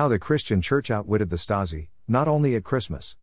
How the Christian Church outwitted the Stasi, not only at Christmas.